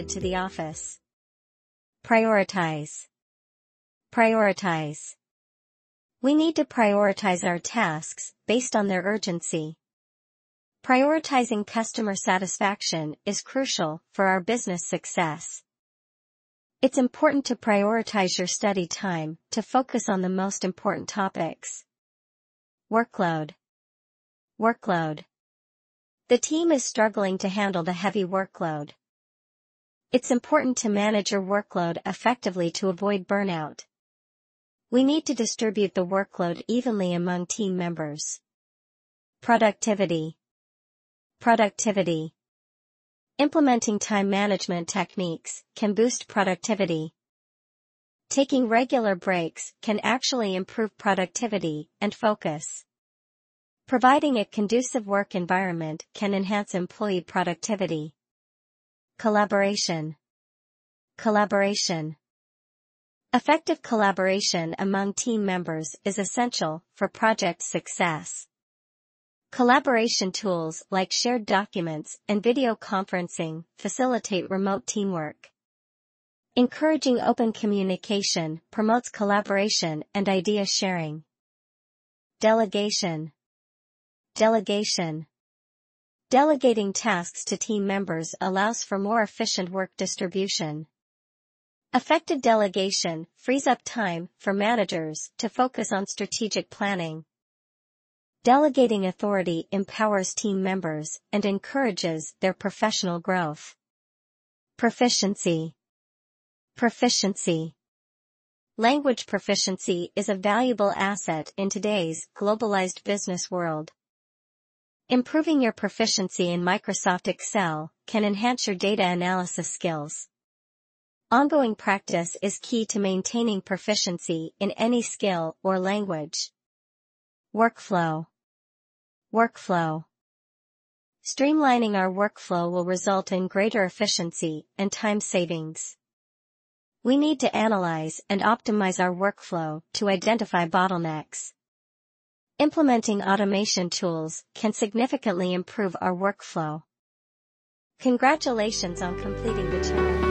into the office. Prioritize. Prioritize. We need to prioritize our tasks based on their urgency. Prioritizing customer satisfaction is crucial for our business success. It's important to prioritize your study time to focus on the most important topics. Workload. Workload. The team is struggling to handle the heavy workload. It's important to manage your workload effectively to avoid burnout. We need to distribute the workload evenly among team members. Productivity. Productivity. Implementing time management techniques can boost productivity. Taking regular breaks can actually improve productivity and focus. Providing a conducive work environment can enhance employee productivity. Collaboration. Collaboration. Effective collaboration among team members is essential for project success. Collaboration tools like shared documents and video conferencing facilitate remote teamwork. Encouraging open communication promotes collaboration and idea sharing. Delegation. Delegation. Delegating tasks to team members allows for more efficient work distribution. Effective delegation frees up time for managers to focus on strategic planning. Delegating authority empowers team members and encourages their professional growth. Proficiency. Proficiency. Language proficiency is a valuable asset in today's globalized business world. Improving your proficiency in Microsoft Excel can enhance your data analysis skills. Ongoing practice is key to maintaining proficiency in any skill or language. Workflow. Workflow. Streamlining our workflow will result in greater efficiency and time savings. We need to analyze and optimize our workflow to identify bottlenecks. Implementing automation tools can significantly improve our workflow. Congratulations on completing the challenge.